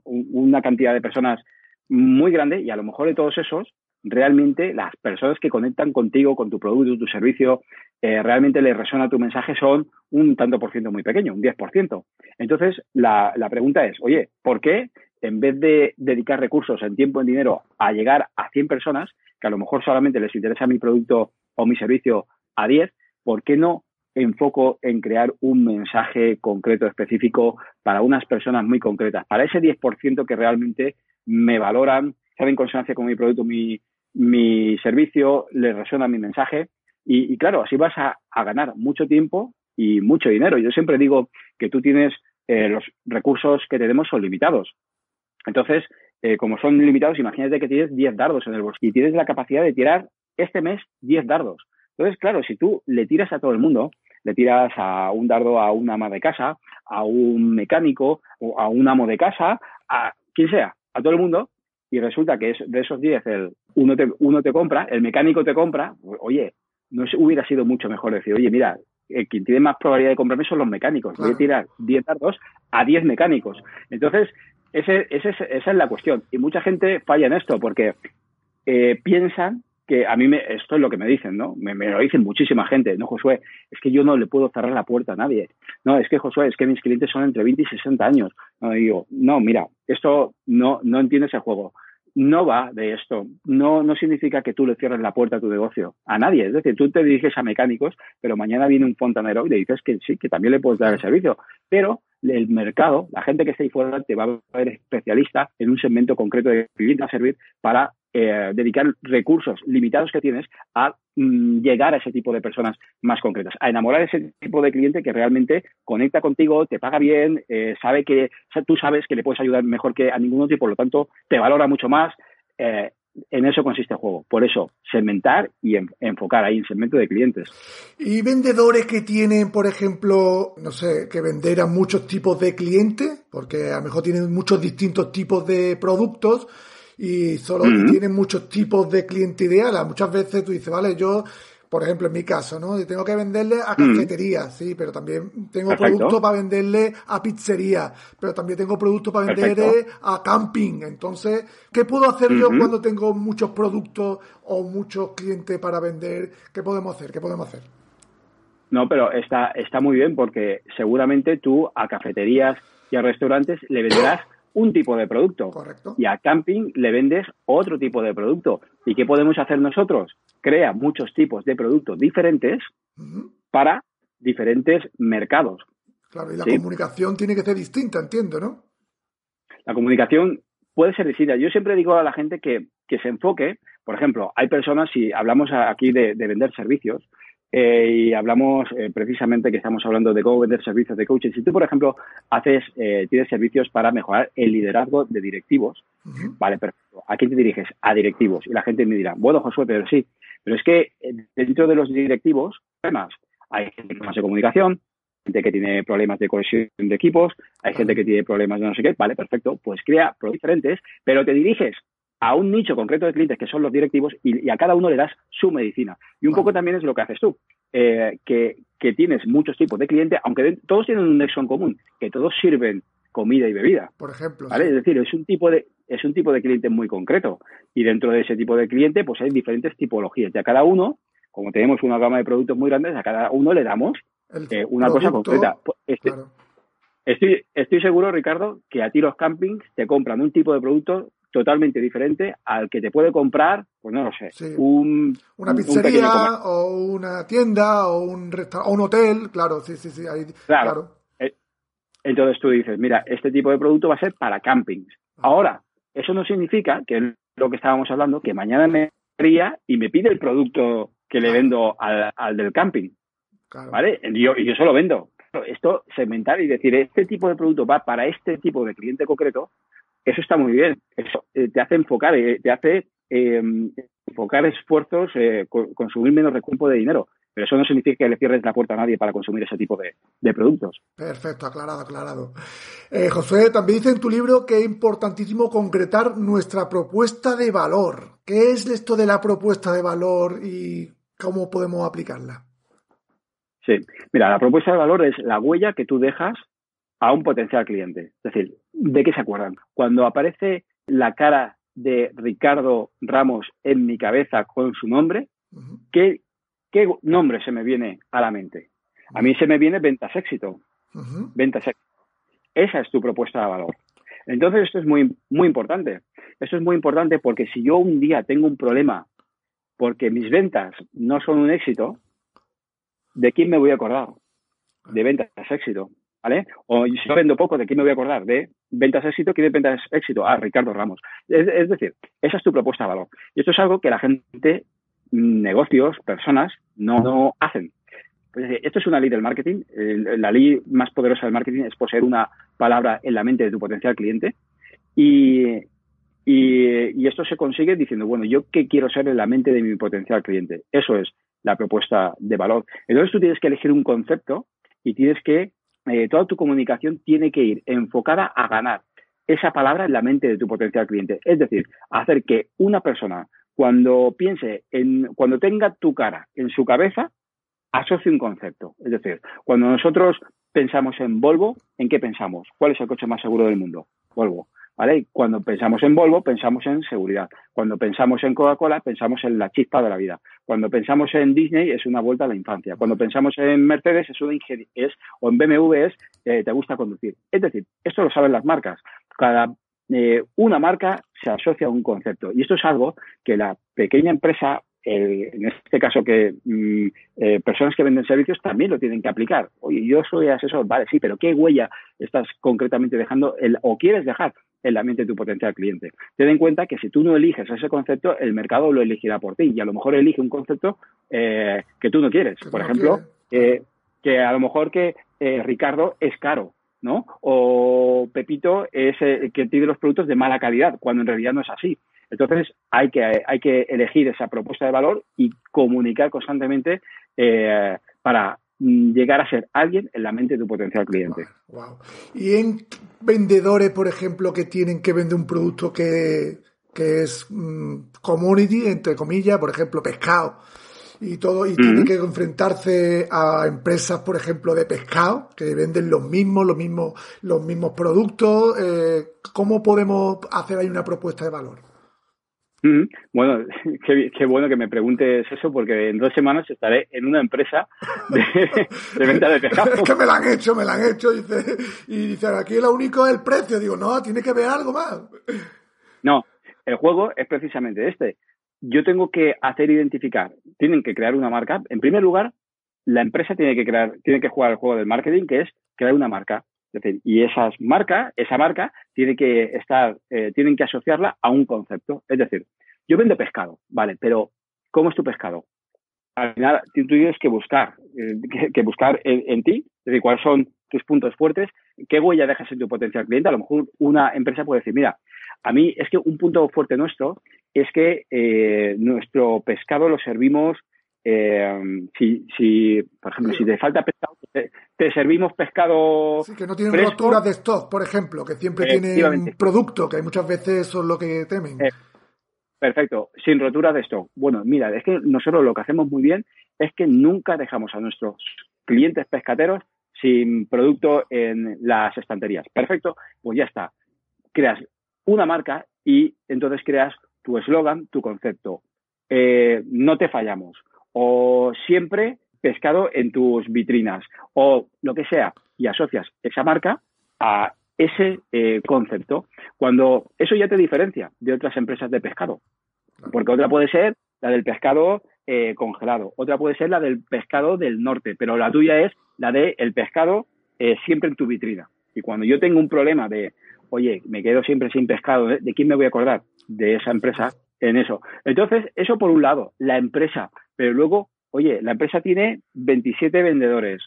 una cantidad de personas muy grande y a lo mejor de todos esos, realmente las personas que conectan contigo, con tu producto, tu servicio, eh, realmente les resuena tu mensaje son un tanto por ciento muy pequeño, un 10%. Entonces, la, la pregunta es, oye, ¿por qué en vez de dedicar recursos en tiempo, en dinero, a llegar a 100 personas, que a lo mejor solamente les interesa mi producto o mi servicio a 10, ¿por qué no enfoco en crear un mensaje concreto, específico, para unas personas muy concretas, para ese 10% que realmente me valoran, saben en consonancia con mi producto, mi, mi servicio, les resuena mi mensaje. Y, claro, así vas a, ganar mucho tiempo y mucho dinero. Yo siempre digo que tú tienes eh, los recursos que tenemos son limitados. Entonces, eh, como son limitados, imagínate que tienes 10 dardos en el bolsillo y tienes la capacidad de tirar este mes 10 dardos. Entonces, claro, si tú le tiras a todo el mundo, le tiras a un dardo a una ama de casa, a un mecánico, o a un amo de casa, a quien sea, a todo el mundo, y resulta que es de esos 10 el uno te, uno te compra, el mecánico te compra, pues, oye, no hubiera sido mucho mejor decir, oye, mira, eh, quien tiene más probabilidad de comprarme son los mecánicos. Voy a tirar 10 dardos a 10 mecánicos. Entonces, ese, esa es la cuestión. Y mucha gente falla en esto porque eh, piensan que a mí me, esto es lo que me dicen, ¿no? Me, lo dicen muchísima gente, no, Josué, es que yo no le puedo cerrar la puerta a nadie. No, es que Josué, es que mis clientes son entre 20 y 60 años. No, digo, no, mira, esto no, no entiendes el juego. No va de esto. No, no significa que tú le cierres la puerta a tu negocio. A nadie. Es decir, tú te diriges a mecánicos, pero mañana viene un fontanero y le dices que sí, que también le puedes dar el servicio. Pero el mercado, la gente que esté ahí fuera, te va a ver especialista en un segmento concreto de cliente a servir para eh, dedicar recursos limitados que tienes a mm, llegar a ese tipo de personas más concretas, a enamorar a ese tipo de cliente que realmente conecta contigo, te paga bien, eh, sabe que tú sabes que le puedes ayudar mejor que a ningún otro y por lo tanto te valora mucho más. Eh, en eso consiste el juego. Por eso, segmentar y enfocar ahí en segmento de clientes. Y vendedores que tienen, por ejemplo, no sé, que vender a muchos tipos de clientes, porque a lo mejor tienen muchos distintos tipos de productos y solo tienen muchos tipos de cliente ideal. Muchas veces tú dices, vale, yo, por ejemplo, en mi caso, ¿no? Tengo que venderle a cafeterías, sí, pero también tengo productos para venderle a pizzería, pero también tengo productos para venderle a camping. Entonces, ¿qué puedo hacer yo cuando tengo muchos productos o muchos clientes para vender? ¿Qué podemos hacer? ¿Qué podemos hacer? No, pero está, está muy bien porque seguramente tú a cafeterías y a restaurantes le venderás un tipo de producto. Correcto. Y a camping le vendes otro tipo de producto. ¿Y qué podemos hacer nosotros? Crea muchos tipos de productos diferentes para diferentes mercados. Claro, y la comunicación tiene que ser distinta, entiendo, ¿no? La comunicación puede ser distinta. Yo siempre digo a la gente que, que se enfoque, por ejemplo, hay personas, si hablamos aquí de vender servicios, eh, y hablamos eh, precisamente que estamos hablando de cómo vender servicios de coaching. Si tú, por ejemplo, haces, eh, tienes servicios para mejorar el liderazgo de directivos, vale, perfecto. ¿A quién te diriges? A directivos. Y la gente me dirá, bueno, Josué, pero sí. Pero es que dentro de los directivos, además, hay gente que de comunicación, gente que tiene problemas de cohesión de equipos, hay gente que tiene problemas de no sé qué, vale, perfecto, pues crea productos diferentes, pero te diriges a un nicho concreto de clientes que son los directivos y, a cada uno le das su medicina. Y un poco también es lo que haces tú, eh, que, tienes muchos tipos de clientes, aunque todos tienen un nexo en común, que todos sirven comida y bebida. Por ejemplo. ¿vale? Es decir, es un tipo de es un tipo de cliente muy concreto y dentro de ese tipo de cliente pues hay diferentes tipologías y a cada uno como tenemos una gama de productos muy grandes a cada uno le damos eh, una cosa concreta pues, este, estoy estoy seguro Ricardo que a ti los campings te compran un tipo de producto totalmente diferente al que te puede comprar, pues no lo sé, un, una pizzería o una tienda o un o un hotel, claro, sí, sí, sí, claro. Eh, entonces tú dices, mira, este tipo de producto va a ser para campings. Ahora, eso no significa que lo que estábamos hablando, que mañana me ría y me pide el producto que le vendo al, del camping. ¿Vale? Y yo, yo se lo vendo. Esto segmentar y decir, este tipo de producto va para este tipo de cliente concreto, eso está muy bien. Eso eh, te hace enfocar, eh, te hace em, enfocar esfuerzos, eh, consumir menos recursos de dinero. Pero eso no significa que le cierres la puerta a nadie para consumir ese tipo de, productos. Perfecto, aclarado, aclarado. José, también dice en tu libro que es importantísimo concretar nuestra propuesta de valor. ¿Qué es esto de la propuesta de valor y cómo podemos aplicarla? Sí, mira, la propuesta de valor es la huella que tú dejas a un potencial cliente. Es decir, ¿de qué se acuerdan? Cuando aparece la cara de Ricardo Ramos en mi cabeza con su nombre, ¿qué, nombre se me viene a la mente? A mí se me viene ventas éxito. Ventas éxito. Esa es tu propuesta de valor. Entonces, esto es muy, muy importante. Esto es muy importante porque si yo un día tengo un problema porque mis ventas no son un éxito, ¿de quién me voy a acordar? De ventas éxito, ¿vale? O si yo vendo poco, ¿de quién me voy a acordar? De ventas éxito, ¿quién es ventas éxito? Ah, Ricardo Ramos. Es, decir, esa es tu propuesta de valor. Y esto es algo que la gente, negocios, personas, no, no hacen. Pues, esto es una ley del marketing. La ley más poderosa del marketing es poseer una palabra en la mente de tu potencial cliente. Y, y, esto se consigue diciendo, bueno, ¿yo qué quiero ser en la mente de mi potencial cliente? Eso es la propuesta de valor. Entonces tú tienes que elegir un concepto y tienes que, eh, toda tu comunicación tiene que ir enfocada a ganar esa palabra en la mente de tu potencial cliente. Es decir, hacer que una persona, cuando piense en, cuando tenga tu cara en su cabeza, asocie un concepto. Es decir, cuando nosotros pensamos en Volvo, ¿en qué pensamos? ¿Cuál es el coche más seguro del mundo? Volvo. ¿Vale? Cuando pensamos en Volvo, pensamos en seguridad. Cuando pensamos en Coca-Cola, pensamos en la chispa de la vida. Cuando pensamos en Disney, es una vuelta a la infancia. Cuando pensamos en Mercedes, es una es, o en BMW, es eh, te gusta conducir. Es decir, esto lo saben las marcas. Cada eh, una marca se asocia a un concepto. Y esto es algo que la pequeña empresa en este caso que mm, eh, personas que venden servicios también lo tienen que aplicar. Oye, yo soy asesor, vale, sí, pero ¿qué huella estás concretamente dejando el, o quieres dejar en la mente de tu potencial cliente? Ten en cuenta que si tú no eliges ese concepto, el mercado lo elegirá por ti y a lo mejor elige un concepto eh, que tú no quieres. Por ejemplo, que a lo mejor que eh, Ricardo es caro. ¿no? O Pepito es el que tiene los productos de mala calidad, cuando en realidad no es así. Entonces, hay que, hay que elegir esa propuesta de valor y comunicar constantemente eh, para llegar a ser alguien en la mente de tu potencial cliente. Wow, Y en vendedores, por ejemplo, que tienen que vender un producto que, es mm, commodity, entre comillas, por ejemplo, pescado y todo, y tienen que enfrentarse a empresas, por ejemplo, de pescado, que venden los mismos, los mismos, los mismos productos. Eh, ¿Cómo podemos hacer ahí una propuesta de valor? Bueno, (laughs) qué, bueno que me preguntes eso porque en dos semanas estaré en una empresa de, (laughs) venta de (laughs) pescado. es que me la han hecho, me la han hecho y dice, y dice, aquí lo único es el precio. Digo, no, tiene que ver algo más. No, el juego es precisamente este. Yo tengo que hacer identificar, tienen que crear una marca. En primer lugar, la empresa tiene que crear, tiene que jugar el juego del marketing, que es crear una marca. Es decir, y esas marcas, esa marca tiene que estar, eh, tienen que asociarla a un concepto. Es decir, yo vendo pescado, vale, pero ¿cómo es tu pescado? Al final, tú tienes que buscar, eh, que, buscar en, ti, es decir, cuáles son tus puntos fuertes, qué huella dejas en tu potencial cliente. A lo mejor una empresa puede decir, mira, a mí es que un punto fuerte nuestro es que eh, nuestro pescado lo servimos eh, si, si, por ejemplo, si te falta pescado, te, servimos pescado. Sí, que no tienen roturas de stock, por ejemplo, que siempre tienen producto, que muchas veces son lo que temen. Eh, perfecto, sin rotura de stock. Bueno, mira, es que nosotros lo que hacemos muy bien es que nunca dejamos a nuestros clientes pescateros sin producto en las estanterías. Perfecto, pues ya está. Creas una marca y entonces creas tu eslogan, tu concepto. Eh, no te fallamos o siempre pescado en tus vitrinas o lo que sea y asocias esa marca a ese eh, concepto cuando eso ya te diferencia de otras empresas de pescado. Porque otra puede ser la del pescado eh, congelado otra puede ser la del pescado del norte pero la tuya es la del el pescado eh, siempre en tu vitrina. Y cuando yo tengo un problema de oye me quedo siempre sin pescado ¿de quién me voy a acordar? de esa empresa en eso entonces eso por un lado la empresa pero luego, oye, la empresa tiene 27 vendedores.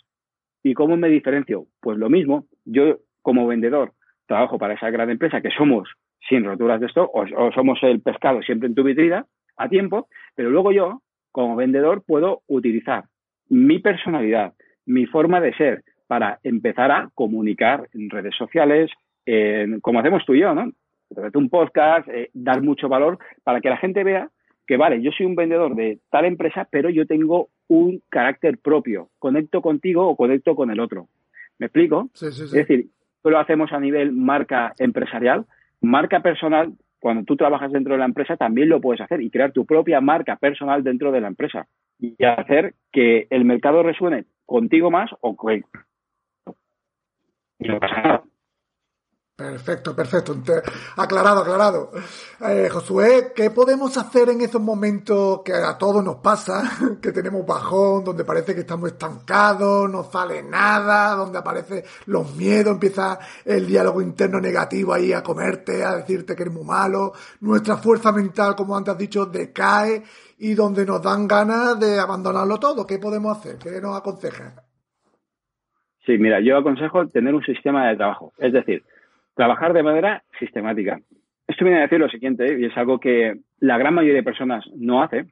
¿Y cómo me diferencio? Pues lo mismo, yo como vendedor trabajo para esa gran empresa que somos sin roturas de stock o, somos el pescado siempre en tu vitrina a tiempo, pero luego yo como vendedor puedo utilizar mi personalidad, mi forma de ser para empezar a comunicar en redes sociales, como hacemos tú y yo, ¿no? Un podcast, eh, dar mucho valor para que la gente vea que vale, yo soy un vendedor de tal empresa, pero yo tengo un carácter propio. Conecto contigo o conecto con el otro. ¿Me explico? Sí, sí, sí. Es decir, lo hacemos a nivel marca empresarial, marca personal. Cuando tú trabajas dentro de la empresa también lo puedes hacer y crear tu propia marca personal dentro de la empresa y hacer que el mercado resuene contigo más o con y no pasa nada. Perfecto, perfecto. Aclarado, aclarado. Eh, Josué, ¿qué podemos hacer en esos momentos que a todos nos pasa? (laughs) Que tenemos bajón, donde parece que estamos estancados, no sale nada, donde aparecen los miedos, empieza el diálogo interno negativo ahí a comerte, a decirte que eres muy malo. Nuestra fuerza mental, como antes has dicho, decae y donde nos dan ganas de abandonarlo todo. ¿Qué podemos hacer? ¿Qué nos aconsejas? Sí, mira, yo aconsejo tener un sistema de trabajo. Es decir, trabajar de manera sistemática. Esto viene a decir lo siguiente, y es algo que la gran mayoría de personas no hace,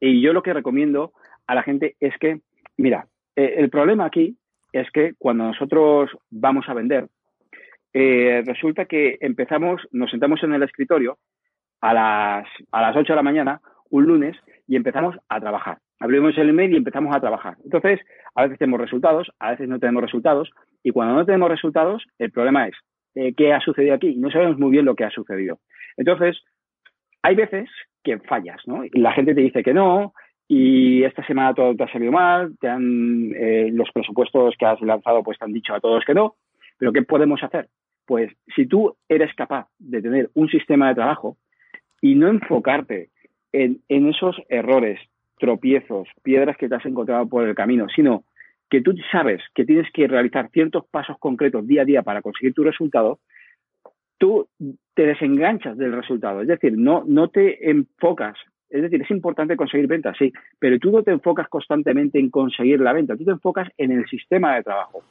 y yo lo que recomiendo a la gente es que, mira, eh, el problema aquí es que cuando nosotros vamos a vender, eh, resulta que empezamos, nos sentamos en el escritorio a las, a las 8 de la mañana, un lunes, y empezamos a trabajar. Abrimos el email y empezamos a trabajar. Entonces, a veces tenemos resultados, a veces no tenemos resultados, y cuando no tenemos resultados, el problema es eh, qué ha sucedido aquí. No sabemos muy bien lo que ha sucedido. Entonces, hay veces que fallas, ¿no? Y la gente te dice que no, y esta semana todo te ha salido mal, te han, eh, los presupuestos que has lanzado pues te han dicho a todos que no, pero ¿qué podemos hacer? Pues si tú eres capaz de tener un sistema de trabajo y no enfocarte en, en esos errores, tropiezos, piedras que te has encontrado por el camino, sino que tú sabes que tienes que realizar ciertos pasos concretos día a día para conseguir tu resultado, tú te desenganchas del resultado. Es decir, no, no te enfocas. Es decir, es importante conseguir ventas, sí, pero tú no te enfocas constantemente en conseguir la venta, tú te enfocas en el sistema de trabajo.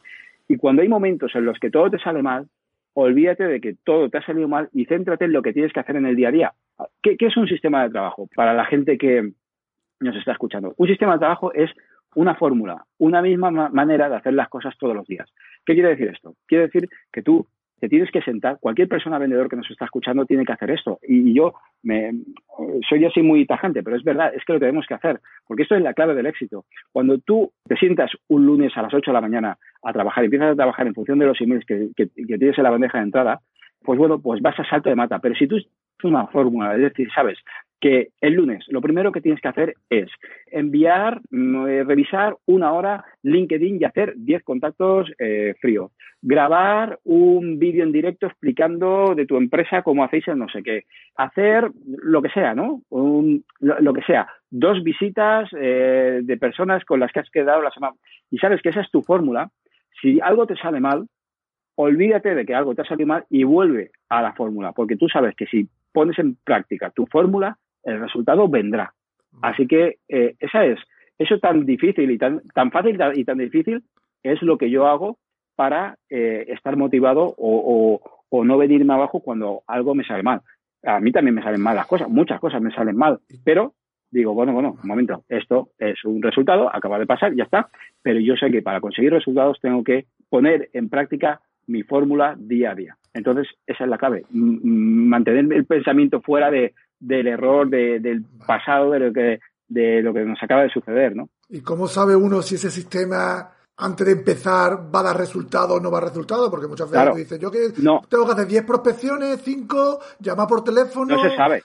Y cuando hay momentos en los que todo te sale mal, olvídate de que todo te ha salido mal y céntrate en lo que tienes que hacer en el día a día. ¿Qué, qué es un sistema de trabajo? Para la gente que nos está escuchando. Un sistema de trabajo es una fórmula, una misma manera de hacer las cosas todos los días. ¿Qué quiere decir esto? Quiere decir que tú te tienes que sentar, cualquier persona vendedor que nos está escuchando tiene que hacer esto. Y, yo me, soy así muy tajante, pero es verdad, es que lo tenemos que hacer, porque esto es la clave del éxito. Cuando tú te sientas un lunes a las 8 de la mañana a trabajar empiezas a trabajar en función de los emails que tienes en la bandeja de entrada, pues bueno, pues vas a salto de mata. Pero si tú una fórmula, es decir, sabes que el lunes lo primero que tienes que hacer es enviar, mm, eh, revisar una hora LinkedIn y hacer 10 contactos eh, fríos. Grabar un vídeo en directo explicando de tu empresa cómo hacéis el no sé qué. Hacer lo que sea, ¿no? lo, que sea. Dos visitas eh, de personas con las que has quedado la semana. Y sabes que esa es tu fórmula. Si algo te sale mal, olvídate de que algo te ha salido mal y vuelve a la fórmula, porque tú sabes que si pones en práctica tu fórmula, el resultado vendrá. Así que eh, esa es, eso tan difícil y tan, tan fácil y tan difícil es lo que yo hago para eh, estar motivado o, o, no venirme abajo cuando algo me sale mal. A mí también me salen mal las cosas, muchas cosas me salen mal, pero digo, bueno, bueno, un momento, esto es un resultado, acaba de pasar, ya está, pero yo sé que para conseguir resultados tengo que poner en práctica mi fórmula día a día. Entonces, esa es la clave, mantener el pensamiento fuera de, del error del pasado, de lo que de lo que nos acaba de suceder, ¿no? ¿Y cómo sabe uno si ese sistema antes de empezar va a dar resultado o no va a dar resultado? Porque muchas veces claro. dices, yo que tengo que hacer 10 prospecciones, 5, llamar por teléfono. No se sabe.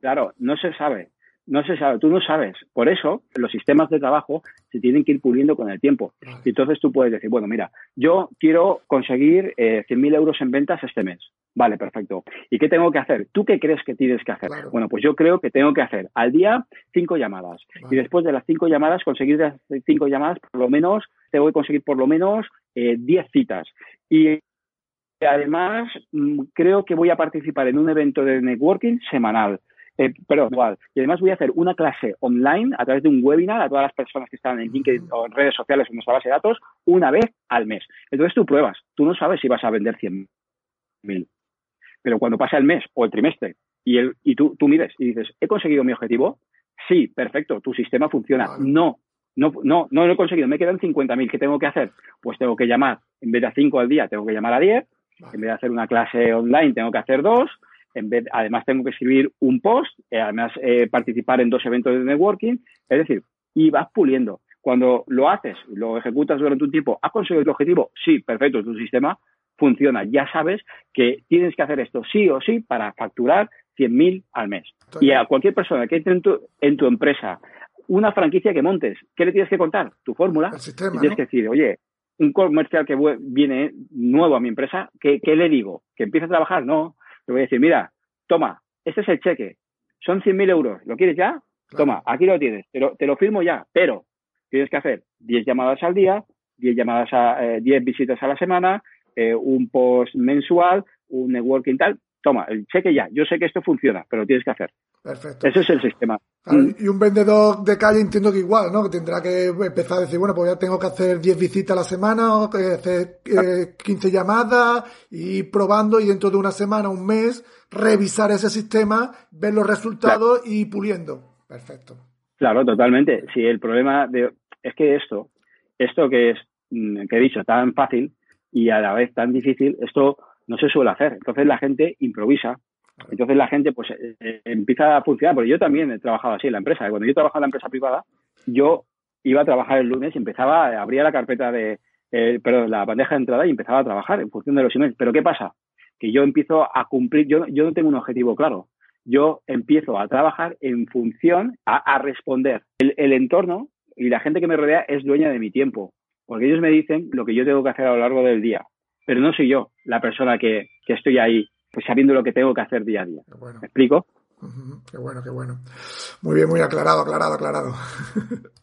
Claro, no se sabe no se sabe, tú no sabes. Por eso los sistemas de trabajo se tienen que ir puliendo con el tiempo. Y entonces tú puedes decir, bueno, mira, yo quiero conseguir eh, 100.000 euros en ventas este mes. Vale, perfecto. ¿Y qué tengo que hacer? ¿Tú qué crees que tienes que hacer? Bueno, pues yo creo que tengo que hacer al día cinco llamadas. Y después de las cinco llamadas, conseguir las cinco llamadas, por lo menos, tengo que conseguir por lo menos eh, 10 citas. Y además, mm, creo que voy a participar en un evento de networking semanal. Eh, pero igual. Y además voy a hacer una clase online a través de un webinar a todas las personas que están en LinkedIn o en redes sociales o en nuestra base de datos una vez al mes. Entonces tú pruebas. Tú no sabes si vas a vender 100.000. Pero cuando pasa el mes o el trimestre y, el, y tú, tú mides y dices, ¿he conseguido mi objetivo? Sí, perfecto, tu sistema funciona. No, no, no, no lo he conseguido, me quedan 50.000. ¿Qué tengo que hacer? Pues tengo que llamar, en vez de a 5 al día, tengo que llamar a 10. En vez de hacer una clase online, tengo que hacer dos en vez, además tengo que escribir un post, eh, además eh, participar en dos eventos de networking, es decir, y vas puliendo. Cuando lo haces, lo ejecutas durante un tiempo, ¿has conseguido tu objetivo? Sí, perfecto, tu sistema funciona. Ya sabes que tienes que hacer esto sí o sí para facturar 100.000 al mes. Y a cualquier persona que entre en tu, en tu empresa una franquicia que montes, ¿qué le tienes que contar? Tu fórmula. El sistema, tienes que decir, oye, un comercial que viene nuevo a mi empresa, ¿qué, le digo? ¿Que empiece a trabajar? No. Le voy a decir, mira, toma, este es el cheque, son 100.000 euros, ¿lo quieres ya? Toma, aquí lo tienes, te lo, te lo firmo ya, pero tienes que hacer 10 llamadas al día, 10 llamadas a, 10 eh, visitas a la semana, eh, un post mensual, un networking tal, toma, el cheque ya, yo sé que esto funciona, pero lo tienes que hacer. Perfecto. Ese es el sistema. Mm. Y un vendedor de calle entiendo que igual, ¿no? Que tendrá que empezar a decir, bueno, pues ya tengo que hacer 10 visitas a la semana, o hacer 15 eh, llamadas, y probando y dentro de una semana, un mes, revisar ese sistema, ver los resultados y puliendo. Perfecto. Claro, totalmente. Si el problema de, es que esto, esto que es, mm, que he dicho, tan fácil y a la vez tan difícil, esto no se suele hacer. Entonces la gente improvisa. Entonces la gente pues eh, eh, empieza a funcionar, porque yo también he trabajado así en la empresa. Cuando yo trabajaba en la empresa privada, yo iba a trabajar el lunes y empezaba, abría la carpeta de, eh, perdón, la bandeja de entrada y empezaba a trabajar en función de los emails. Pero ¿qué pasa? Que yo empiezo a cumplir, yo, yo no tengo un objetivo claro. Yo empiezo a trabajar en función a, responder. El, el entorno y la gente que me rodea es dueña de mi tiempo, porque ellos me dicen lo que yo tengo que hacer a lo largo del día pero no soy yo la persona que, estoy ahí pues sabiendo lo que tengo que hacer día a día. ¿Me explico? Qué bueno, qué bueno. Muy bien, muy aclarado, aclarado, aclarado.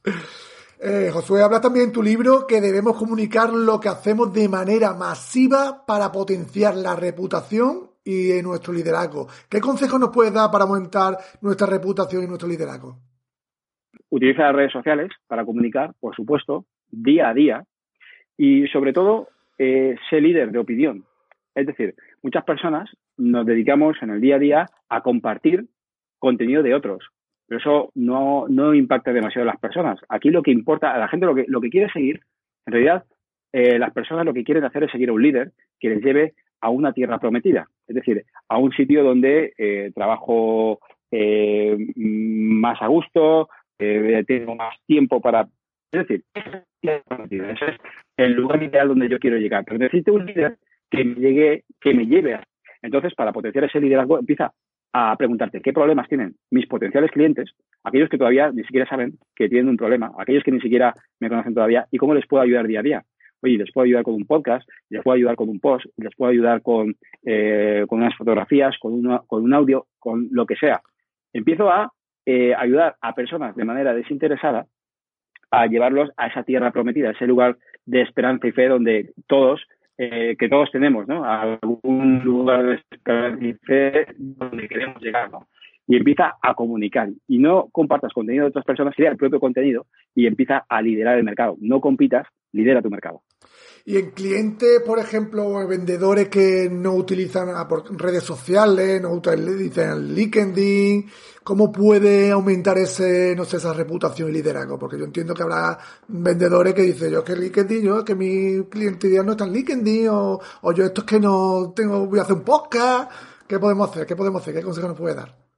(laughs) eh, Josué, habla también en tu libro que debemos comunicar lo que hacemos de manera masiva para potenciar la reputación y nuestro liderazgo. ¿Qué consejos nos puedes dar para aumentar nuestra reputación y nuestro liderazgo? Utiliza las redes sociales para comunicar, por supuesto, día a día y sobre todo eh, sé líder de opinión. Es decir, muchas personas nos dedicamos en el día a día a compartir contenido de otros, pero eso no, no impacta demasiado a las personas. Aquí lo que importa, a la gente lo que, lo que quiere seguir, en realidad, eh, las personas lo que quieren hacer es seguir a un líder que les lleve a una tierra prometida, es decir, a un sitio donde eh, trabajo eh, más a gusto, eh, tengo más tiempo para es decir, ese es el lugar ideal donde yo quiero llegar. Pero necesito un líder que me llegue, que me lleve a. Entonces, para potenciar ese liderazgo, empieza a preguntarte qué problemas tienen mis potenciales clientes, aquellos que todavía ni siquiera saben que tienen un problema, aquellos que ni siquiera me conocen todavía, y cómo les puedo ayudar día a día. Oye, les puedo ayudar con un podcast, les puedo ayudar con un post, les puedo ayudar con, eh, con unas fotografías, con, con un audio, con lo que sea. Empiezo a eh, ayudar a personas de manera desinteresada a llevarlos a esa tierra prometida, a ese lugar de esperanza y fe donde todos, eh, que todos tenemos, ¿no? A algún lugar de donde queremos llegar, ¿no? Y empieza a comunicar. Y no compartas contenido de otras personas, crea el propio contenido y empieza a liderar el mercado. No compitas, lidera tu mercado. Y en clientes, por ejemplo, vendedores que no utilizan redes sociales, no utilizan LinkedIn, ¿cómo puede aumentar ese, no sé, esa reputación y liderazgo? Porque yo entiendo que habrá vendedores que dicen, yo es que LinkedIn, yo que mi cliente no está en LinkedIn, o, o yo esto es que no tengo, voy a hacer un podcast. ¿Qué podemos hacer? ¿Qué podemos hacer? ¿Qué consejo nos puede dar?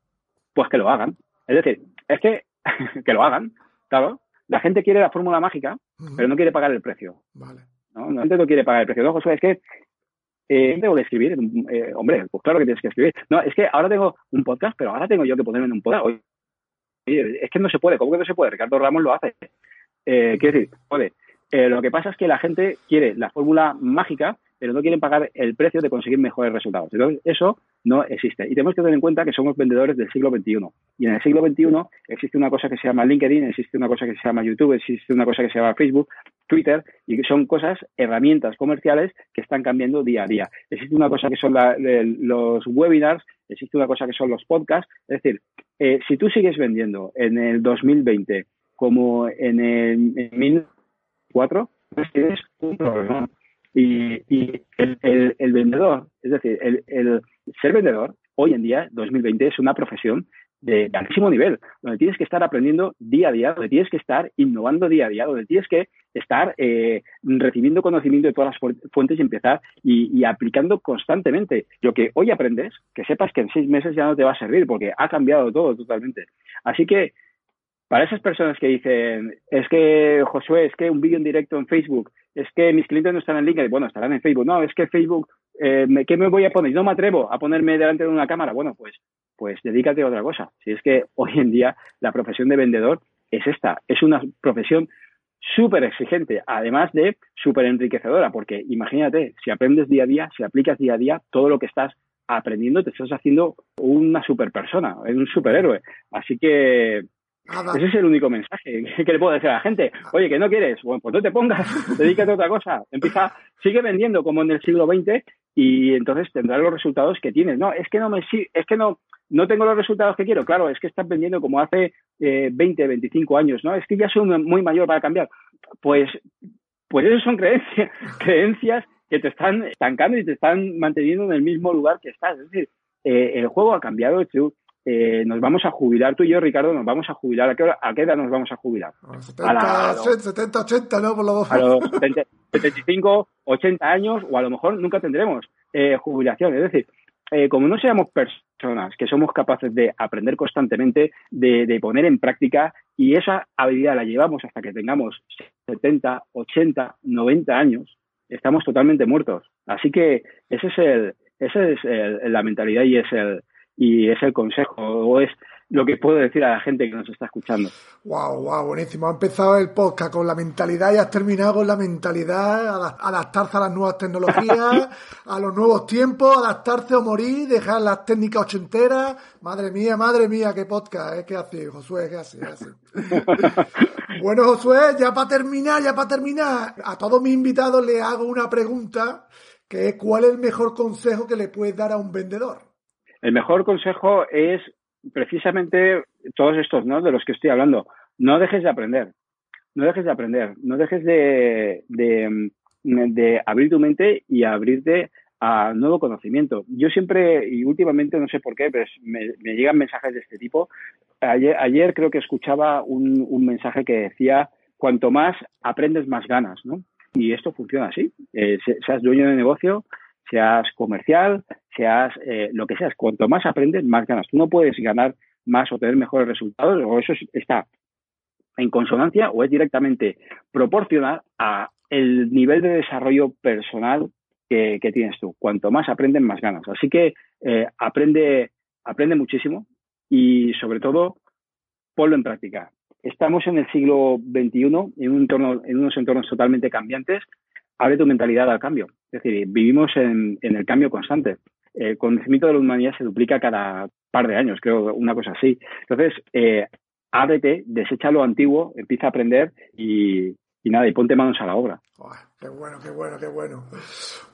Pues que lo hagan. Es decir, es que, (laughs) que lo hagan, claro. La gente quiere la fórmula mágica, pero no quiere pagar el precio. Vale. ¿no? La gente no quiere pagar el precio. No, Josué, es que eh, tengo que escribir. Eh, hombre, pues claro que tienes que escribir. No, es que ahora tengo un podcast, pero ahora tengo yo que ponerme en un podcast. Oye, es que no se puede. ¿Cómo que no se puede? Ricardo Ramos lo hace. Eh, quiero decir, puede. Eh, lo que pasa es que la gente quiere la fórmula mágica, pero no quieren pagar el precio de conseguir mejores resultados. Entonces, eso no existe. Y tenemos que tener en cuenta que somos vendedores del siglo XXI. Y en el siglo XXI existe una cosa que se llama LinkedIn, existe una cosa que se llama YouTube, existe una cosa que se llama Facebook, Twitter, y que son cosas, herramientas comerciales que están cambiando día a día. Existe una cosa que son los webinars, existe una cosa que son los podcasts. Es decir, eh, si tú sigues vendiendo en el 2020 como en el en 2004, pues tienes un problema. Y, el, vendedor, es decir, el, ser vendedor hoy en día, 2020, es una profesión de, altísimo nivel, donde tienes que estar aprendiendo día a día, donde tienes que estar innovando día a día, donde tienes que estar eh, recibiendo conocimiento de todas las fuentes y empezar y, aplicando constantemente. Lo que hoy aprendes, que sepas que en seis meses ya no te va a servir porque ha cambiado todo totalmente. Así que para esas personas que dicen, es que Josué, es que un vídeo en directo en Facebook, es que mis clientes no están en LinkedIn, bueno, estarán en Facebook, no, es que Facebook, eh, ¿qué me voy a poner? No me atrevo a ponerme delante de una cámara, bueno, pues, pues dedícate a otra cosa. Si es que (laughs) hoy en día la profesión de vendedor es esta, es una profesión súper exigente, además de súper enriquecedora, porque imagínate, si aprendes día a día, si aplicas día a día, todo lo que estás aprendiendo te estás haciendo una super persona, un superhéroe. Así que ese es el único mensaje (laughs) que le puedo decir a la gente. Oye, que no quieres, bueno, pues no te pongas, (laughs) dedícate a otra cosa. Empieza, sigue vendiendo como en el siglo XX y entonces tendrás los resultados que tienes. No, es que no me es que no, no tengo los resultados que quiero. Claro, es que estás vendiendo como hace eh, 20, 25 años, ¿no? Es que ya soy muy mayor para cambiar. Pues, pues eso son creencias, (laughs) creencias que te están estancando y te están manteniendo en el mismo lugar que estás. Es decir, eh, el juego ha cambiado. Eh, nos vamos a jubilar, tú y yo, Ricardo, nos vamos a jubilar. ¿A qué, ¿A qué edad nos vamos a jubilar? A 70, 70 80, ¿no? Por lo... A los 75, 80 años, o a lo mejor nunca tendremos eh, jubilación. Es decir, eh, como no seamos personas que somos capaces de aprender constantemente, de, de, poner en práctica, y esa habilidad la llevamos hasta que tengamos 70, 80, 90 años, estamos totalmente muertos. Así que ese es el, esa es el, la mentalidad y es el, y es el consejo, o es lo que puedo decir a la gente que nos está escuchando. Wow, wow, buenísimo. Ha empezado el podcast con la mentalidad y has terminado con la mentalidad, adaptarse a las nuevas tecnologías, (laughs) a los nuevos tiempos, adaptarse o morir, dejar las técnicas ochenteras. Madre mía, madre mía, qué podcast, ¿eh? ¿Qué hace, Josué? ¿Qué hace? ¿Qué hace? (laughs) bueno, Josué, ya para terminar, ya para terminar, a todos mis invitados les hago una pregunta, que es ¿cuál es el mejor consejo que le puedes dar a un vendedor? El mejor consejo es precisamente todos estos, ¿no? De los que estoy hablando. No dejes de aprender. No dejes de aprender. No dejes de, abrir tu mente y abrirte a nuevo conocimiento. Yo siempre, y últimamente no sé por qué, pero me, llegan mensajes de este tipo. Ayer, ayer creo que escuchaba un, un, mensaje que decía, cuanto más aprendes, más ganas, ¿no? Y esto funciona así. Eh, seas dueño de negocio, seas comercial, seas eh, lo que seas. Cuanto más aprendes, más ganas. Tú no puedes ganar más o tener mejores resultados, o eso está en consonancia o es directamente proporcional a el nivel de desarrollo personal que, tienes tú. Cuanto más aprendes, más ganas. Así que eh, aprende, aprende muchísimo y sobre todo ponlo en práctica. Estamos en el siglo XXI, en, un entorno, en unos entornos totalmente cambiantes, abre tu mentalidad al cambio. Es decir, vivimos en, en el cambio constante. El conocimiento de la humanidad se duplica cada par de años, creo, una cosa así. Entonces, eh, ábrete, desecha lo antiguo, empieza a aprender y, y nada, y ponte manos a la obra. Qué bueno, qué bueno, qué bueno.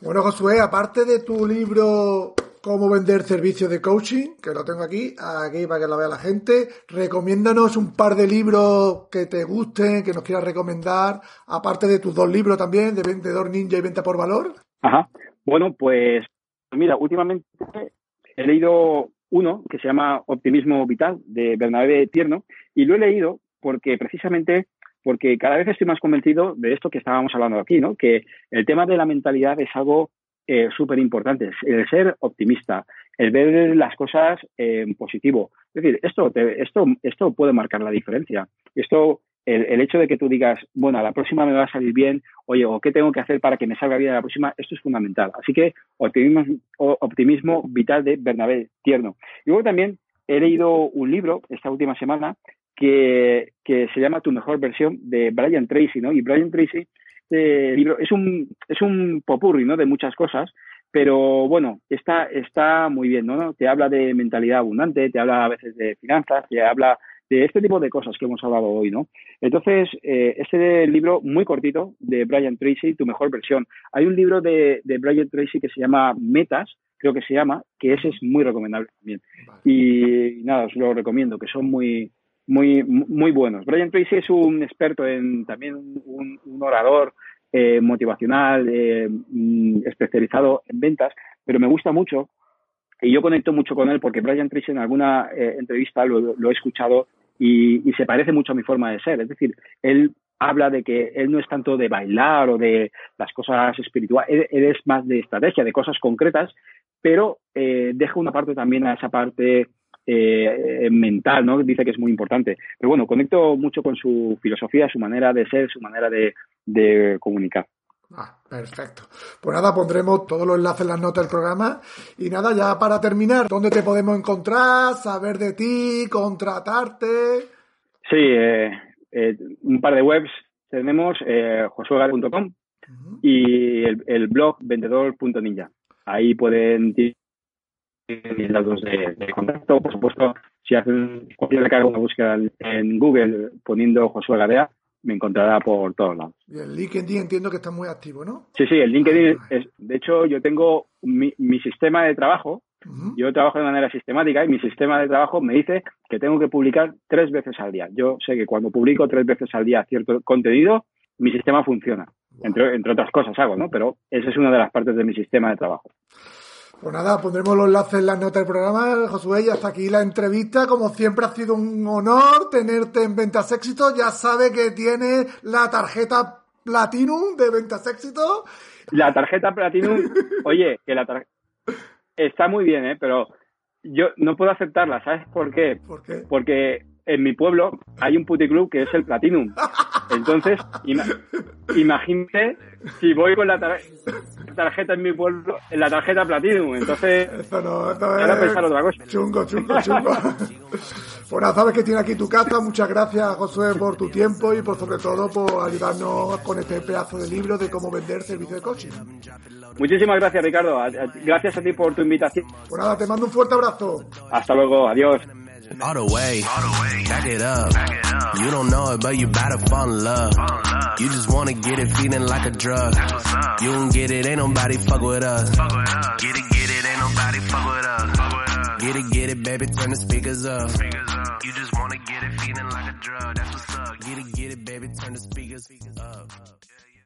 Bueno, Josué, aparte de tu libro Cómo vender servicios de coaching, que lo tengo aquí, aquí para que lo vea la gente, recomiéndanos un par de libros que te gusten, que nos quieras recomendar, aparte de tus dos libros también, de Vendedor Ninja y Venta por Valor. Ajá. Bueno, pues mira, últimamente he leído uno que se llama Optimismo Vital de Bernabé Tierno y lo he leído porque precisamente porque cada vez estoy más convencido de esto que estábamos hablando aquí, ¿no? Que el tema de la mentalidad es algo eh, súper importante, el ser optimista, el ver las cosas en positivo. Es decir, esto, te, esto, esto puede marcar la diferencia. Esto, el, hecho de que tú digas, bueno, a la próxima me va a salir bien, oye, o qué tengo que hacer para que me salga bien a la próxima, esto es fundamental. Así que optimismo, optimismo vital de Bernabé Tierno. Y luego también he leído un libro esta última semana que, que se llama Tu mejor versión de Brian Tracy, ¿no? Y Brian Tracy este libro es un, es un popurri, ¿no? De muchas cosas, pero bueno, está, está muy bien, ¿no? Te habla de mentalidad abundante, te habla a veces de finanzas, te habla de este tipo de cosas que hemos hablado hoy, ¿no? Entonces, eh, este libro muy cortito de Brian Tracy, tu mejor versión. Hay un libro de, de Brian Tracy que se llama Metas, creo que se llama, que ese es muy recomendable también. Vale. Y, nada, os lo recomiendo, que son muy, muy, muy buenos. Brian Tracy es un experto en también un, un orador eh, motivacional, eh, especializado en ventas, pero me gusta mucho y yo conecto mucho con él porque Brian Tracy en alguna eh, entrevista lo, lo, he escuchado y, y se parece mucho a mi forma de ser. Es decir, él habla de que él no es tanto de bailar o de las cosas espirituales, él, es más de estrategia, de cosas concretas, pero eh, deja una parte también a esa parte eh, mental, ¿no? Dice que es muy importante. Pero bueno, conecto mucho con su filosofía, su manera de ser, su manera de, de comunicar. Ah, perfecto. Pues nada, pondremos todos los enlaces en las notas del programa. Y nada, ya para terminar, ¿dónde te podemos encontrar? Saber de ti, contratarte. Sí, eh, eh, un par de webs, tenemos eh, josuega.com y el, el blog vendedor.ninja. Ahí pueden tienen datos de, de, contacto. Por supuesto, si hacen cualquier recarga una búsqueda en Google poniendo Josué Gadea, me encontrará por todos lados. Y el LinkedIn entiendo que está muy activo, ¿no? Sí, sí, el LinkedIn es, de hecho, yo tengo mi, mi sistema de trabajo, uh -huh. yo trabajo de manera sistemática y mi sistema de trabajo me dice que tengo que publicar tres veces al día. Yo sé que cuando publico tres veces al día cierto contenido, mi sistema funciona. Wow. Entre, entre otras cosas hago, ¿no? Pero esa es una de las partes de mi sistema de trabajo. Pues nada, pondremos los enlaces en las notas del programa, Josué, y hasta aquí la entrevista. Como siempre ha sido un honor tenerte en Ventas Éxito. Ya sabe que tiene la tarjeta Platinum de Ventas Éxito. La tarjeta Platinum, oye, que la tarjeta está muy bien, ¿eh? Pero yo no puedo aceptarla, ¿sabes por qué? ¿Por qué? Porque en mi pueblo hay un puticlub que es el Platinum. Entonces, ima imagínate si voy con la tar tarjeta en mi pueblo, en la tarjeta Platinum. Entonces, esto no, esto ahora es pensar otra cosa. Chungo, chungo, chungo. (laughs) bueno, sabes que tiene aquí tu casa. Muchas gracias, Josué, por tu tiempo y por sobre todo por ayudarnos con este pedazo de libro de cómo vender servicio de coaching. Muchísimas gracias, Ricardo. Gracias a ti por tu invitación. Pues nada, te mando un fuerte abrazo. Hasta luego. Adiós. All the way, All the way. back it up. You don't know it, but you better fall in love. You just wanna get it feeling like a drug. You don't get it, ain't nobody fuck with us. Get it, get it, ain't nobody fuck with us. Get it, get it, baby, turn the speakers up. You just wanna get it feeling like a drug. That's what's up. Get it, get it, baby, turn the speakers up.